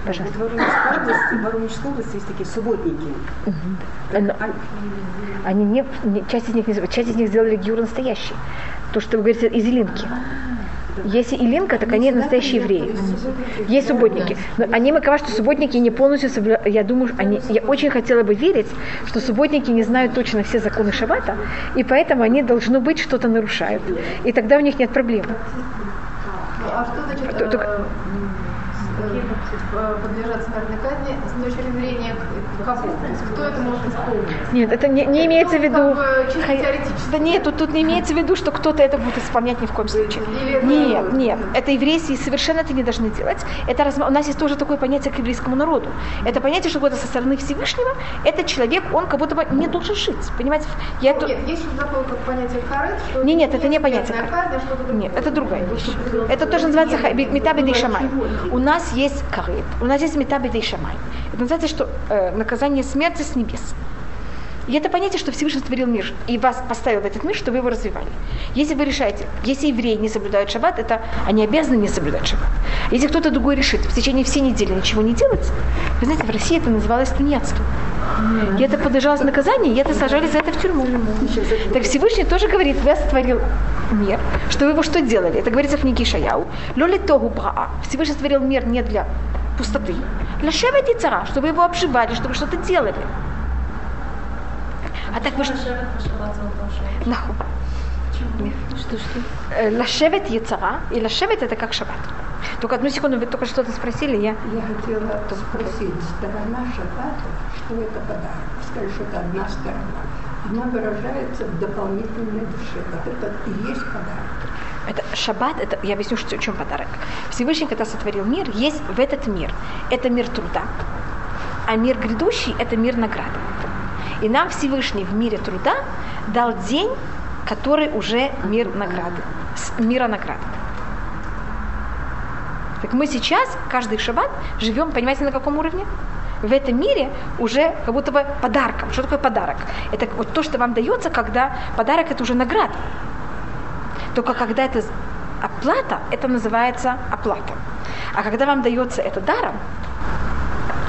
Пожалуйста. В Воронежской области, в Воронежской области есть такие субботники. Но они не, не- часть из них не, часть из них сделали гиур настоящий. То, что вы говорите, из Илинки. Если Илинка, так они настоящие евреи. Есть субботники. Но они мы что субботники не полностью соблюдают. Я думаю, что они, я очень хотела бы верить, что субботники не знают точно все законы шаббата, и поэтому они должно быть что-то нарушают. И тогда у них нет проблем. А что значит То- только- э, э, подлежат смертной казни с точки зрения кого? То есть кто это может исполнить? Нет, это не, не имеется в виду. Ну. Да нет, тут, тут не имеется в виду, что кто-то это будет исполнять ни в коем случае. Или это- Нет, нет, это еврейские совершенно это не должны делать. Это разма- У нас есть тоже такое понятие к еврейскому народу. Это понятие, что это со стороны Всевышнего, этот человек, он как будто бы не должен жить. Понимаете? Я тут- Нет, есть такое как понятие карет, что Не, нет, это не понятие другое. Нет, это другая вещь. Это тоже называется метабидей шамай. У нас есть карет, у нас есть метабидей шамай. Это называется, что э, наказание смерти с небес. И это понятие, что Всевышний створил мир и вас поставил в этот мир, чтобы вы его развивали. Если вы решаете, если евреи не соблюдают шаббат, это они обязаны не соблюдать шаббат. Если кто-то другой решит в течение всей недели ничего не делать, вы знаете, в России это называлось тунеядство. И это подлежалось наказанию, и это сажали за это в тюрьму. Так Всевышний тоже говорит, я сотворил мир, что вы его что делали? Это говорится в книге Шаяу. Лоли тогу браа. Всевышний створил мир не для пустоты. Для шевет и цара, чтобы его обживали, чтобы что-то делали. А так вы что? Нахуй. Что, что? Лашевет яцара, и лашевет это как шаббат. Только одну секунду, вы только что-то спросили, я... Я хотела спросить, сторона шаббата, что это подарок? Скажи, что это одна сторона. Она выражается в дополнительной душе. Вот это и есть подарок. Это шаббат, это, я объясню, что, в чем подарок. Всевышний, когда сотворил мир, есть в этот мир. Это мир труда, а мир грядущий – это мир награды. И нам Всевышний в мире труда дал день, который уже мир награды, мира награды. Так мы сейчас, каждый шаббат, живем, понимаете, на каком уровне? В этом мире уже как будто бы подарком. Что такое подарок? Это вот то, что вам дается, когда подарок это уже награда. Только когда это оплата, это называется оплата. А когда вам дается это даром,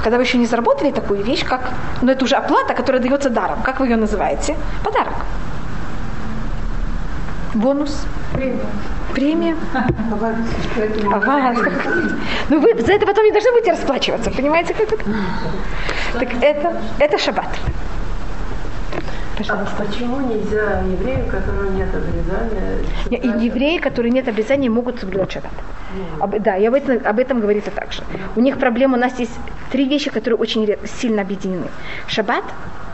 когда вы еще не заработали такую вещь, как, но это уже оплата, которая дается даром. Как вы ее называете? Подарок. Бонус. Премия. Аванс. Ну вы за это потом не должны будете расплачиваться. Понимаете, как это? Так это, это шаббат. Пожалуйста. Почему нельзя еврею, у которого нет обрезания, Не- И евреи, которые нет обрезания, могут соблюдать шаббат. Об- да, и об этом, об этом говорится также. У них проблема, у нас есть три вещи, которые очень сильно объединены. Шаббат,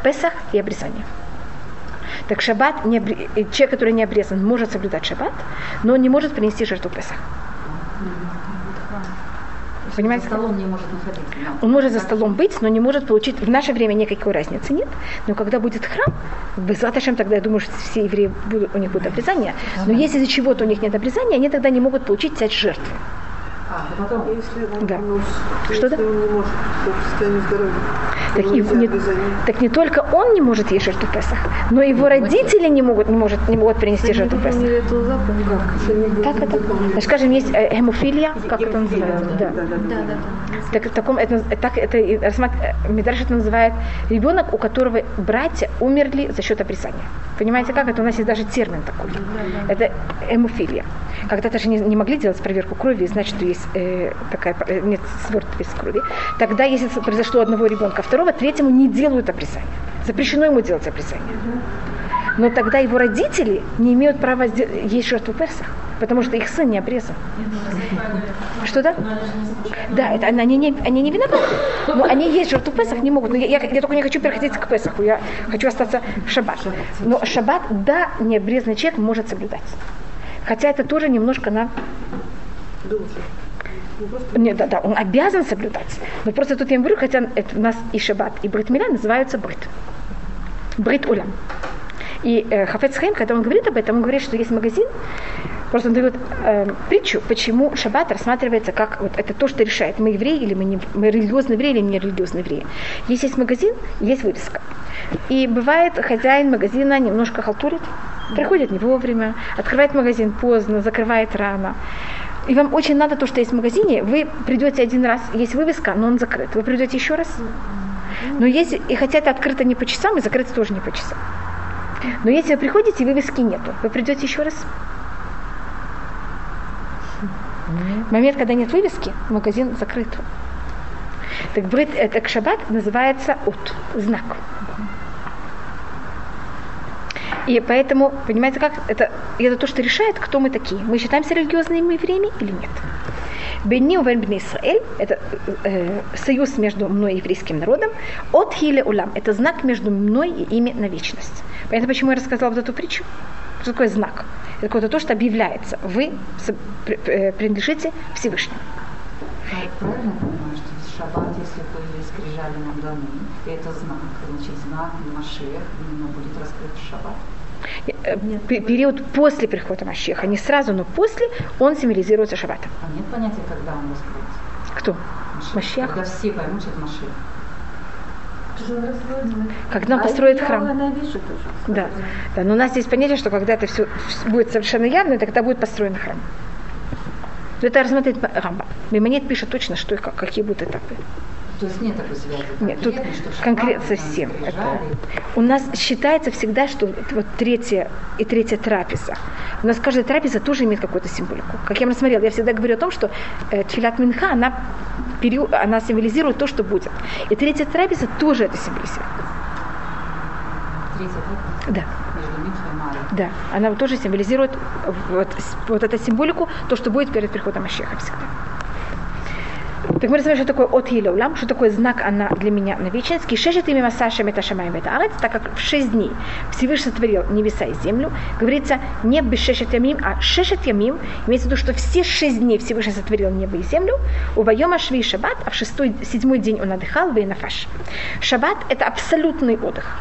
Песах и обрезание. Так шаббат, не обре- э, человек, который не обрезан, может соблюдать шаббат, но он не может принести жертву Песах. Понимаете? За столом не может находиться. да. Он может за столом быть, но не может получить. В наше время никакой разницы нет. Но когда будет храм, без Латашем, тогда я думаю, что все евреи будут, у них будет обрезание. Но если из-за чего-то у них нет обрезания, они тогда не могут получить часть жертвы. а потом Если он, Да. ну, Что если да? он не может по состоянию здоровья, Так, и не, так не только он не может есть жертву Песах, но его родители не могут, не может, не могут принести жертву Песах. Как это? Ну, скажем, есть э, гемофилия, как это называется? Да. Да, да, да. Так, в таком, это, так, это рассмат- э, это называет ребенок, у которого братья умерли за счет обрезания. Понимаете, как это? У нас есть даже термин такой. Это эмофилия. когда-то же не, не могли делать проверку крови знать, что есть э, такая, э, нет, сверток без крови. Тогда, если произошло одного ребенка, второго, третьему не делают обрезание. Запрещено ему делать обрезание. Но тогда его родители не имеют права есть жертву Песах, потому что их сын не обрезан. Что да? Да, это они не, они не виноваты. Но они есть жертву Песах, не могут. Но я, я, я только не хочу переходить к Песаху, я хочу остаться в шаббат. Но шаббат, да, необрезанный человек может соблюдать. Хотя это тоже немножко на... Нет, да, да, он обязан соблюдать. Но просто тут я говорю, хотя это у нас и шаббат, и брит миля называются брит. Брит улям. И э, Хафец Хайм, когда он говорит об этом, он говорит, что есть магазин, просто он дает э, притчу, почему шаббат рассматривается как вот это то, что решает, мы евреи или мы, не, мы религиозные евреи или не религиозные евреи. Если есть магазин, есть вывеска. И бывает, хозяин магазина немножко халтурит, приходит не вовремя, открывает магазин поздно, закрывает рано. И вам очень надо то, что есть в магазине, вы придете один раз, есть вывеска, но он закрыт. Вы придете еще раз. Но если, и хотя это открыто не по часам, и закрыто тоже не по часам. Но если вы приходите, вывески нету, вы придете еще раз? В момент, когда нет вывески, магазин закрыт. Так брит, это шаббат называется ут, знак. И поэтому, понимаете, как это, это то, что решает, кто мы такие. Мы считаемся религиозными евреями или нет. Бенни Увен Израиль – это э, союз между мной и еврейским народом. От Хиле Улам – это знак между мной и ими на вечность. Понятно, почему я рассказала вот эту притчу? Что такое знак? Это какое-то то, что объявляется. Вы э, принадлежите Всевышнему. А правильно понимаю, что в шаббат, если были скрижали нам даны, это знак, значит знак Машех именно будет раскрыт в шаббат? Э, период после прихода Машеха, не сразу, но после, он символизируется шаббатом. А нет понятия, когда он раскроется? Кто? Машех. Когда все поймут, что это Машех. Когда он а построит храм. Да. да. Но у нас есть понятие, что когда это все будет совершенно явно, тогда будет построен храм. Это рассмотреть Рамба. Мимонет пишет точно, что и как, какие будут этапы. То есть нет такой связи? Нет, тут конкретно совсем. Это, у нас считается всегда, что вот третья и третья трапеза. У нас каждая трапеза тоже имеет какую-то символику. Как я рассмотрела, я всегда говорю о том, что э, Тфилат Минха, она, она символизирует то, что будет. И третья трапеза тоже это символизирует. Третья Да. Да, она тоже символизирует вот, вот эту символику, то, что будет перед приходом Машеха всегда. Так мы рассмотрим, что такое от Елеулам, что такое знак она для меня на вечность. Кишешет имя Масаша Меташамай Ветарец, так как в шесть дней Всевышний сотворил небеса и землю, говорится не без шешет ямим, а шешет ямим, имеется в виду, что все шесть дней Всевышний сотворил небо и землю, у Вайома Шви Шаббат, а в шестой, седьмой день он отдыхал, Вейнафаш. Шаббат – это абсолютный отдых.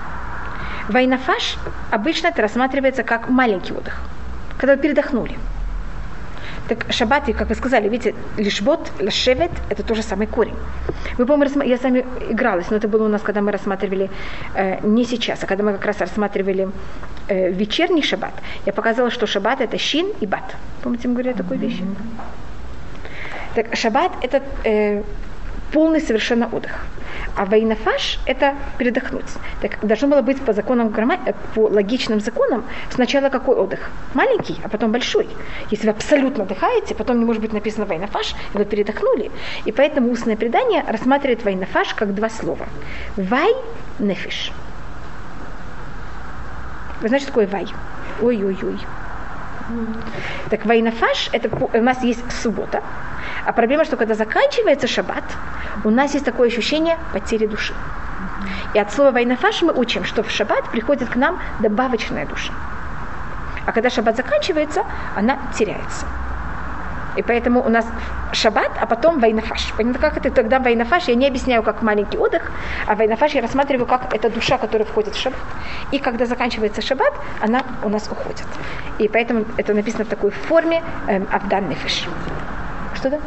Вайнафаш обычно это рассматривается как маленький отдых, когда вы передохнули. Так шаббат, как вы сказали, видите, лишбот, лашевет, это тоже самый корень. Вы, по-моему, я с вами игралась, но это было у нас, когда мы рассматривали, э, не сейчас, а когда мы как раз рассматривали э, вечерний шаббат, я показала, что шаббат это шин и бат. Помните, мы говорили такую вещь? Так, шаббат это э, полный совершенно отдых. А вайнафаш – это передохнуть. Так должно было быть по законам э, по логичным законам сначала какой отдых? Маленький, а потом большой. Если вы абсолютно отдыхаете, потом не может быть написано вайнафаш, и вы передохнули. И поэтому устное предание рассматривает вайнафаш как два слова. Вай – нефиш. Вы знаете, что такое вай? Ой-ой-ой. Так вайнафаш, это у нас есть суббота, а проблема, что когда заканчивается шаббат, у нас есть такое ощущение потери души. И от слова вайнафаш мы учим, что в шаббат приходит к нам добавочная душа. А когда шаббат заканчивается, она теряется. И поэтому у нас шаббат, а потом вайнафаш. Понятно, как это? Тогда вайнафаш я не объясняю как маленький отдых, а вайнафаш я рассматриваю как это душа, которая входит в шаббат. И когда заканчивается шаббат, она у нас уходит. И поэтому это написано в такой форме эм, авдан нефиш. Что да?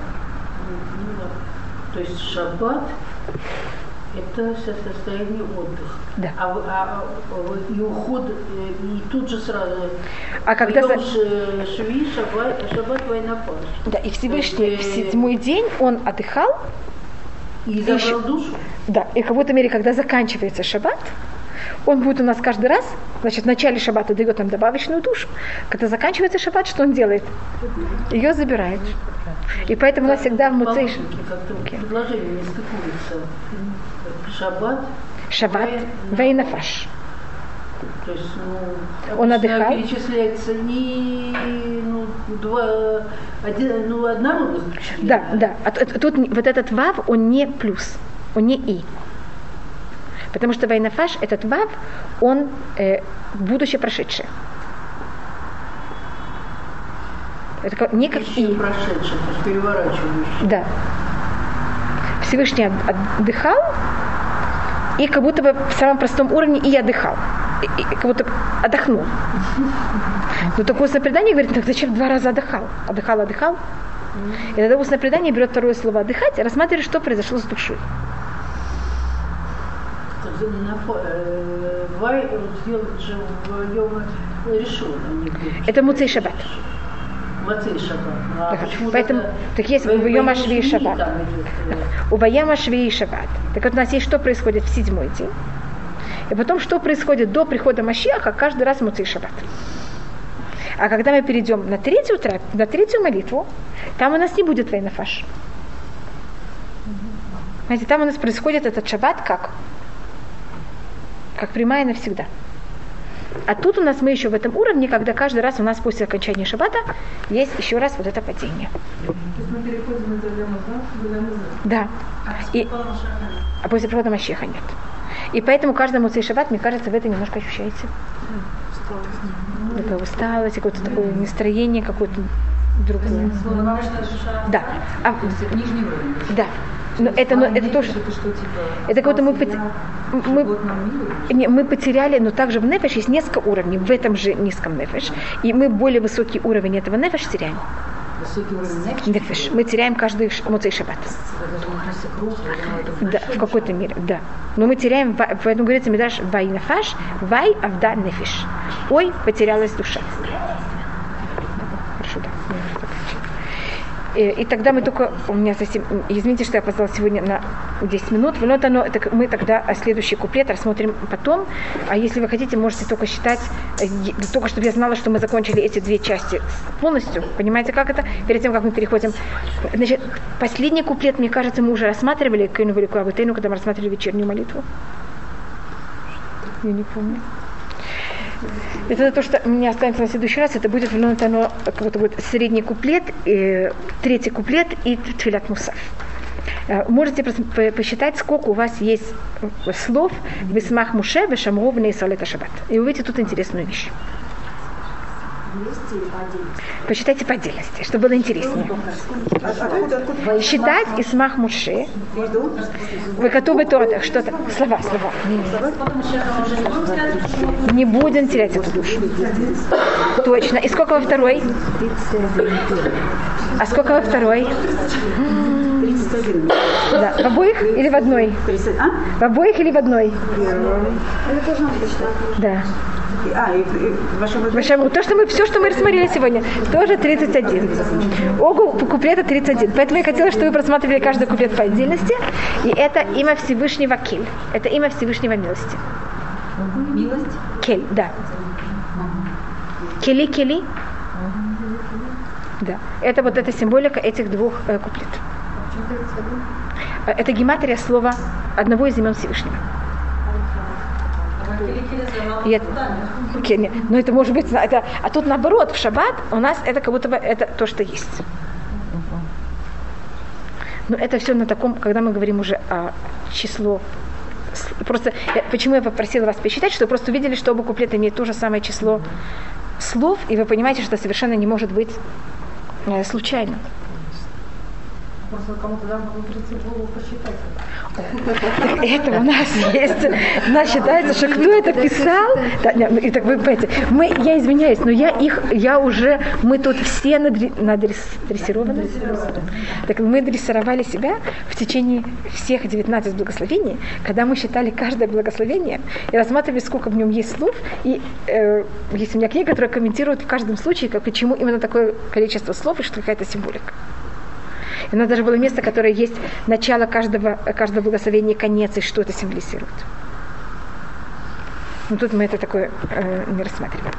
То есть шаббат это состояние отдыха. Да. А, а, а и уход, э, и тут же сразу. А когда за... Шви, шаббат, шаббат войнапаш. Да, и Всевышний в седьмой день он отдыхал. И забрал душу? Да, и в какой-то мере, когда заканчивается шаббат, Он будет у нас каждый раз, значит, в начале шаббата дает нам добавочную душу. Когда заканчивается шаббат, что он делает? Ее забирает. И поэтому у нас всегда в муцей... Предложение не стыкуется. Шаббат. Шаббат, вейнафаш. То есть, ну, Он отдыхал? перечисляется не ну, два, один, ну, однородных. Да, да. А тут вот этот вав, он не плюс, он не и. Потому что вайнафаш, этот вав, он э, будущее прошедшее. Это не как и. Да. Всевышний от- отдыхал, и как будто бы в самом простом уровне и отдыхал. И, и как будто отдохнул. Но такое устное предание говорит, так зачем два раза отдыхал? Отдыхал, отдыхал. И тогда устное предание берет второе слово отдыхать и рассматривает, что произошло с душой. Это Муцей Шаббат. Мацей Шаббат. А почему Поэтому, так есть в- в Йома Шви Шаббат. э, У Ваяма Шви и Шаббат. Так вот у нас есть, что происходит в седьмой день. И потом, что происходит до прихода Машиаха, каждый раз Муцей Шаббат. А когда мы перейдем на третью, на третью молитву, там у нас не будет войнафаш. Знаете, там у нас происходит этот шаббат как? Как прямая навсегда. А тут у нас мы еще в этом уровне, когда каждый раз у нас после окончания шаббата есть еще раз вот это падение. То есть мы переходим из Алямаза в Алямаза. Да. И, а после прихода Мащеха нет. И поэтому каждому цей шаббат, мне кажется, вы это немножко ощущаете. Такая усталость, какое-то такое настроение, какое-то другое. Да. А, да. Но это, но это тоже, Это что, типа, это как-то мы, остался пот- мы, не, мы потеряли, но также в нефеш есть несколько уровней, в этом же низком нефеш. И мы более высокий уровень этого нефеш теряем. Нефеш. Мы теряем каждый муцей шаббат. Да, в какой-то мере, да. Но мы теряем, поэтому говорится Мидраш вай нафаш, вай авда нефиш. Ой, потерялась душа. Хорошо, да. я уже закончила. И, и тогда мы только, у меня совсем, извините, что я опоздала сегодня на 10 минут, но это, оно, это мы тогда а следующий куплет рассмотрим потом, а если вы хотите, можете только считать, э, только чтобы я знала, что мы закончили эти две части полностью, понимаете, как это, перед тем, как мы переходим. Значит, последний куплет, мне кажется, мы уже рассматривали, Кейну Великую Абутейну, когда мы рассматривали вечернюю молитву. Я не помню. Это то, что мне останется на следующий раз, это будет ну, это оно, как будто будет средний куплет, э, третий куплет и тфилят мусав. Э, Можете посчитать, сколько у вас есть слов в Исмах Муше, в Шамров, и Салета Шаббат. И увидите тут интересную вещь. Посчитайте по отдельности, чтобы было интереснее. Считать Исмах Муше, вы готовы то, что-то, слова, слова. Не будем терять эту душу. Точно. И сколько во второй? А сколько во второй? Да. В обоих или в одной? В обоих или в одной? Да. А, и, и то, что мы, все, что мы рассмотрели сегодня, тоже 31. Огу куплета 31. Поэтому я хотела, чтобы вы просматривали каждый куплет по отдельности. И это имя Всевышнего Кель. Это имя Всевышнего милости. Милость? Кель, да. Кели, кели. Да. Это вот эта символика этих двух э, куплетов. Э, Это гематрия слова одного из имен Всевышнего. Окей, нет. Но это может быть, это, а тут наоборот, в шаббат у нас это как будто бы это то, что есть. Но это все на таком, когда мы говорим уже о число. Просто я- почему я попросила вас посчитать, вы просто увидели, что оба куплета имеют то же самое число слов, и вы понимаете, что это совершенно не может быть э, случайно. Просто кому-то голову посчитать. Это у нас есть. У нас считается, что кто это писал. И так вы понимаете, мы, я извиняюсь, но я их, я уже, мы тут все надрессированы. Так мы дрессировали себя в течение всех 19 благословений, когда мы считали каждое благословение и рассматривали, сколько в нем есть слов. И э, есть у меня книга, которая комментирует в каждом случае, как, почему именно такое количество слов и что какая-то символика. У нас даже было место, которое есть начало каждого, каждого благословения, конец, и что это символизирует. Но тут мы это такое э, не рассматриваем.